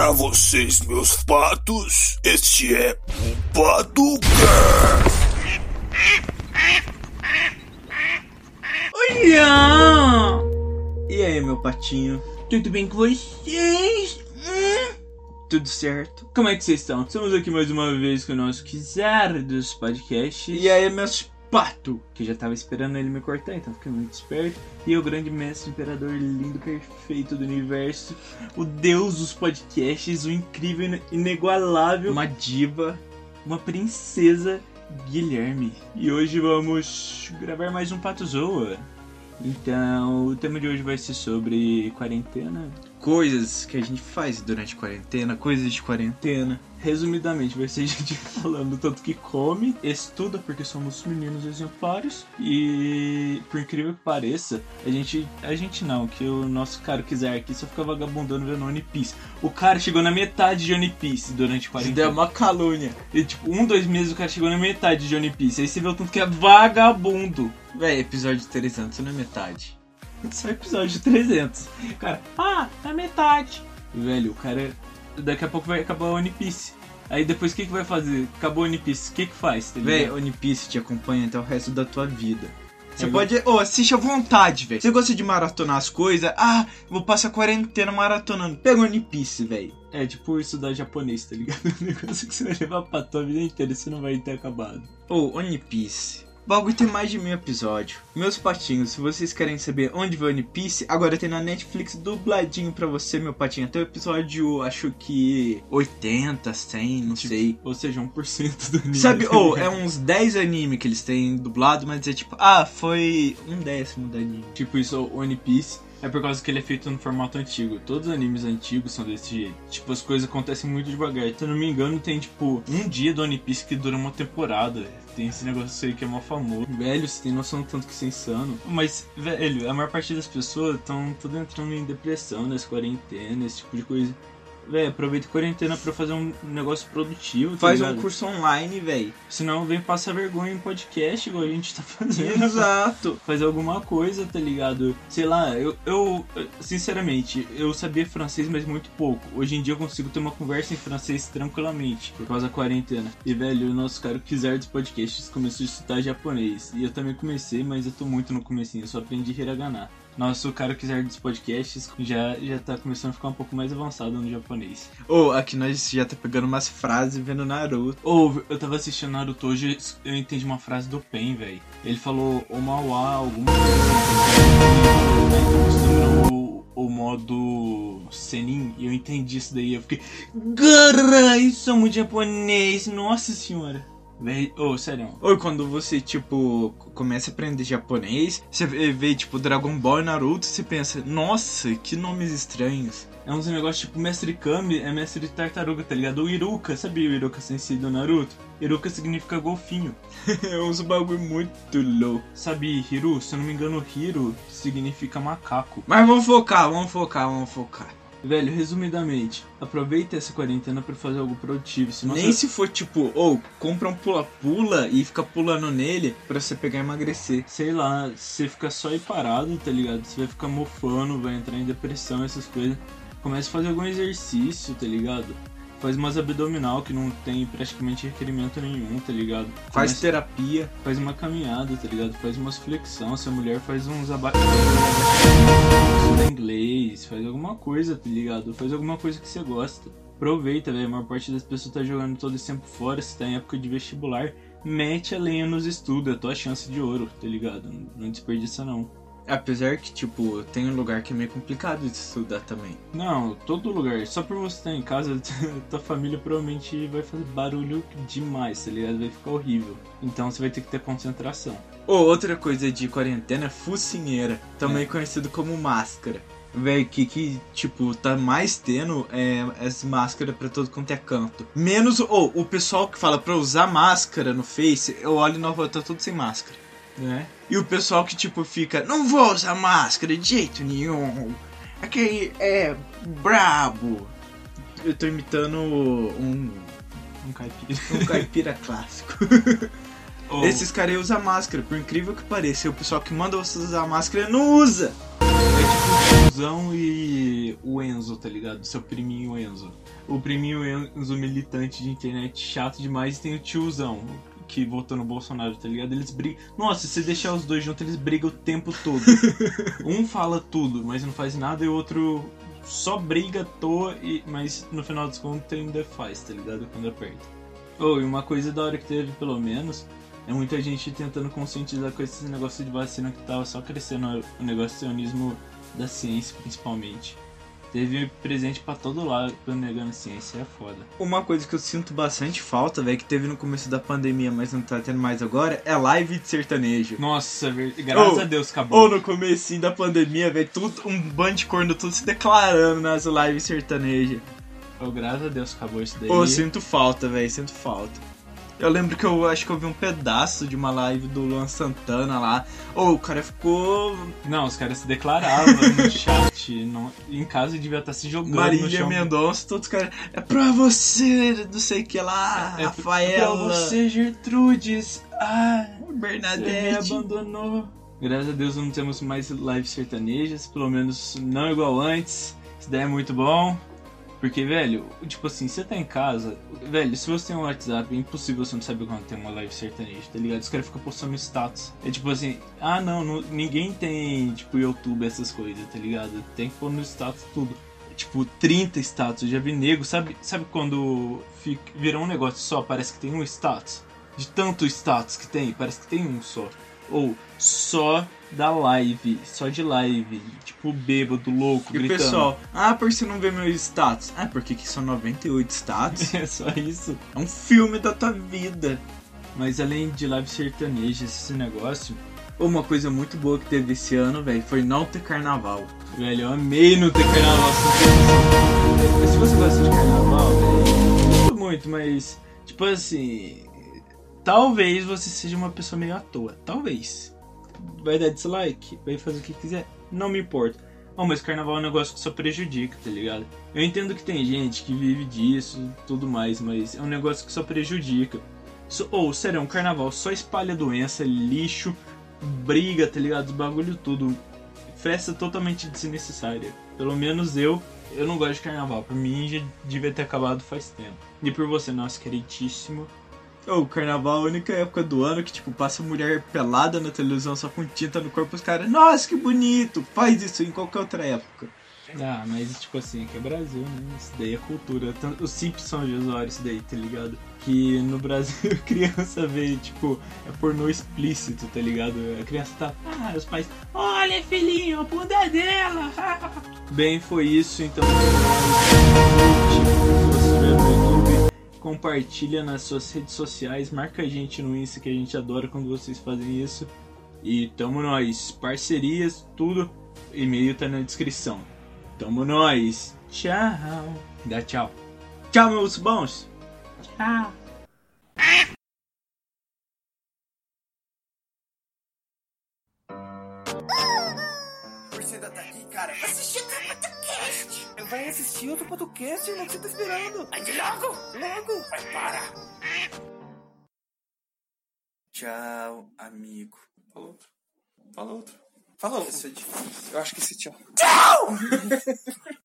Para vocês, meus patos, este é o Paducast. Olha! E aí, meu patinho? Tudo bem com vocês? Hum? Tudo certo? Como é que vocês estão? Estamos aqui mais uma vez com o nosso Kizar dos podcasts. E aí, meus pato! Que já tava esperando ele me cortar, então fiquei muito esperto. E o grande mestre, imperador lindo, perfeito do universo, o deus dos podcasts, o incrível, inigualável, uma diva, uma princesa, Guilherme. E hoje vamos gravar mais um Pato Zoa. Então, o tema de hoje vai ser sobre quarentena. Coisas que a gente faz durante a quarentena, coisas de quarentena. Resumidamente, vai ser a gente falando tanto que come, estuda, porque somos meninos exemplares. E, por incrível que pareça, a gente. A gente não, que o nosso cara quiser aqui só fica vagabundando vendo One Piece. O cara chegou na metade de One Piece durante a quarentena. Deu uma calúnia. E, tipo, um, dois meses o cara chegou na metade de One Piece. Aí você vê o tanto que é vagabundo. Véi, episódio 300 não é metade. Só episódio de 300. Cara, ah, na metade. Velho, o cara. Daqui a pouco vai acabar o One Piece. Aí depois o que, que vai fazer? Acabou o One Piece, o que, que faz? Tá Véi? One Piece te acompanha até o resto da tua vida. Você É pode. Ô, assiste à vontade, velho. Você gosta de maratonar as coisas? Ah, vou passar a quarentena maratonando. Pega One Piece, velho. É tipo estudar japonês, tá ligado? Um negócio que você vai levar pra tua vida inteira e você não vai ter acabado. Ô, One Piece. O bagulho tem mais de mil episódios. Meus patinhos, se vocês querem saber onde vai One Piece, agora tem na Netflix dubladinho pra você, meu patinho. Até o episódio, acho que 80, 100, não sei. Ou seja, 1% do anime. Sabe, ou ligado? é uns 10 anime que eles têm dublado, mas é tipo, ah, foi um décimo do anime. Tipo isso, o One Piece é por causa que ele é feito no formato antigo. Todos os animes antigos são desse jeito. Tipo, as coisas acontecem muito devagar. Se eu não me engano, tem tipo um dia do One Piece que dura uma temporada. Tem esse negócio aí que é mó famoso. Velho, você tem noção do tanto que isso é insano. Mas, velho, a maior parte das pessoas estão tudo entrando em depressão nessa quarentena, esse tipo de coisa. Velho, aproveita a quarentena pra fazer um negócio produtivo. tá Faz um ligado? curso online, velho. Senão vem passar vergonha em podcast, igual a gente tá fazendo Exato. fazer alguma coisa, tá ligado? Sei lá, eu, eu, sinceramente, eu sabia francês, mas muito pouco. Hoje em dia eu consigo ter uma conversa em francês tranquilamente, por causa da quarentena. E, velho, o nosso cara quiser dos podcasts começou a estudar japonês. E eu também comecei, mas eu tô muito no comecinho, eu só aprendi hiragana. Nosso cara quiser dos podcasts já, já tá começando a ficar um pouco mais avançado no japonês. Ou aqui nós já tá pegando umas frases vendo Naruto. Ou, eu tava assistindo Naruto hoje, eu entendi uma frase do Pen, velho. Ele falou Omawa, alguma coisa. O, o modo Senin, e eu entendi isso daí. Eu fiquei. É muito japonês, nossa senhora. Véi, ô, sério. Ou quando você, tipo, começa a aprender japonês, você vê, tipo, Dragon Ball e Naruto, você pensa, nossa, que nomes estranhos. É uns negócios tipo Mestre Kami, é mestre tartaruga, tá ligado? O Iruka, sabia o Iruka Sensei do Naruto? Iruka significa golfinho. É uns bagulho muito louco. Sabe, Hiru? Se eu não me engano, Hiro significa macaco. Mas vamos focar, vamos focar, vamos focar. Velho, resumidamente, aproveita essa quarentena pra fazer algo produtivo. Senão Nem se for tipo, ou compra um pula-pula e fica pulando nele pra você pegar e emagrecer. sei lá, você fica só aí parado, tá ligado? Você vai ficar mofando, vai entrar em depressão, essas coisas. Começa a fazer algum exercício, tá ligado? Faz umas abdominal que não tem praticamente requerimento nenhum, tá ligado? Faz Começa- terapia. faz uma caminhada, tá ligado? Faz umas flexão, se a mulher faz uns aba... estuda inglês, faz alguma coisa, tá ligado? Faz alguma coisa que você gosta. Aproveita, velho. A maior parte das pessoas tá jogando todo esse tempo fora, se tá em época de vestibular. Mete a lenha nos estudos, é tua chance de ouro, tá ligado? Não- Não desperdiça não. Apesar que, tipo, tem um lugar que é meio complicado de estudar também. Não, todo lugar. Só por você estar em casa, tua família provavelmente vai fazer barulho demais, tá ligado? Vai ficar horrível. Então você vai ter que ter concentração. Ou outra coisa de quarentena, focinheira, também É. conhecido como máscara. Véi, que, que, tipo, tá mais tendo é, as máscaras pra todo quanto é canto. Menos, ou, o pessoal que fala pra usar máscara no Face, eu olho e rua, tá tudo sem máscara. Né? E o pessoal que, tipo, fica, não vou usar máscara de jeito nenhum. Aquele é brabo. Eu tô imitando um, Um caipira. um caipira clássico. Ou- Esses caras usam máscara, por incrível que pareça. E o pessoal que manda você usar máscara não usa. É tipo tiozão e ser o Enzo, tá ligado? Seu priminho Enzo. O priminho Enzo militante de internet chato demais e tem o tiozão que votou no Bolsonaro, tá ligado? Eles brigam. Nossa, se deixar os dois juntos, eles brigam o tempo todo. um fala tudo, mas não faz nada, e o outro só briga à toa, e... mas no final dos contos ainda faz, tá ligado? Quando aperta. Oh, e uma coisa da hora que teve, pelo menos, é muita gente tentando conscientizar com esse negócio de vacina que tava só crescendo o negacionismo da ciência, principalmente. Teve presente para todo lado negando ciência, é foda. Uma coisa que eu sinto bastante falta, velho, que teve no começo da pandemia, mas não tá tendo mais agora, é live de sertanejo. Nossa, graças oh, a Deus acabou. Ou no começo da pandemia, velho, tudo um bando de corno tudo se declarando nas lives sertanejas. Oh, graças a Deus acabou isso daí. Ô, oh, sinto falta, velho, sinto falta. Eu lembro que eu acho que eu vi um pedaço de uma live do Luan Santana lá. Ou oh, o cara ficou. Não, os caras se declaravam no chat. Não... Em casa devia estar se jogando. Marília Mendonça, todos os caras. É pra você, não sei o que lá, é, Rafaela. É pra você, Gertrudes. Ah, Bernadette. Você me abandonou. Graças a Deus não temos mais lives sertanejas, pelo menos não igual antes. Isso daí é muito bom. Porque, velho, tipo assim, você tá em casa, velho, se você tem um WhatsApp, é impossível você não saber quando tem uma live sertaneja, tá ligado? Os caras ficam postando status. É tipo assim, ah não, não, ninguém tem, tipo, YouTube, essas coisas, tá ligado? Tem que pôr no status tudo. Tipo, 30 status, já vi nego, sabe, sabe quando fica, virou um negócio só, parece que tem um status? De tanto status que tem, parece que tem um só. Ou só da live, só de live, tipo bêbado, louco, e gritando. o pessoal, ah, por que você não vê meus status? Ah, porque que são 98 status? é só isso. É um filme da tua vida. Mas além de live sertaneja, esse negócio, uma coisa muito boa que teve esse ano, velho, foi não ter carnaval. Velho, eu amei não ter carnaval. Se você gosta de carnaval, velho, muito, mas, tipo assim, talvez você seja uma pessoa meio à toa. Talvez vai dar dislike, vai fazer o que quiser, não me importa. Oh, mas carnaval é um negócio que só prejudica, tá ligado? Eu entendo que tem gente que vive disso tudo mais, mas é um negócio que só prejudica. Ou, oh, sério, é um carnaval só espalha doença, lixo, briga, tá ligado? Os bagulho tudo. Festa totalmente desnecessária. Pelo menos eu, eu não gosto de carnaval. Por mim já devia ter acabado faz tempo. E por você, nosso queridíssimo o carnaval é a única época do ano que, tipo, passa mulher pelada na televisão só com tinta no corpo, os caras, nossa, que bonito! Faz isso em qualquer outra época. Ah, mas tipo assim, aqui é Brasil, né? Isso daí é cultura. Os Simpsons de usuário isso daí, tá ligado? Que no Brasil criança vê, tipo, é pornô explícito, tá ligado? A criança tá, ah, os pais, olha filhinho, a bunda dela! Bem, foi isso, então. Compartilha nas suas redes sociais, marca a gente no Insta que a gente adora quando vocês fazem isso. E tamo nós, parcerias, tudo, e-mail tá na descrição. Tamo nós. Tchau. Dá tchau. Tchau, meus bons. Tchau. Você ainda tá aqui, cara? Assistiu vai assistir outro podcast, irmão, que você tá esperando? Aí logo! Logo! Vai, para! Tchau, amigo. Fala outro. Fala outro. Fala outro. Isso é difícil. Eu acho que esse tchau. Tchau!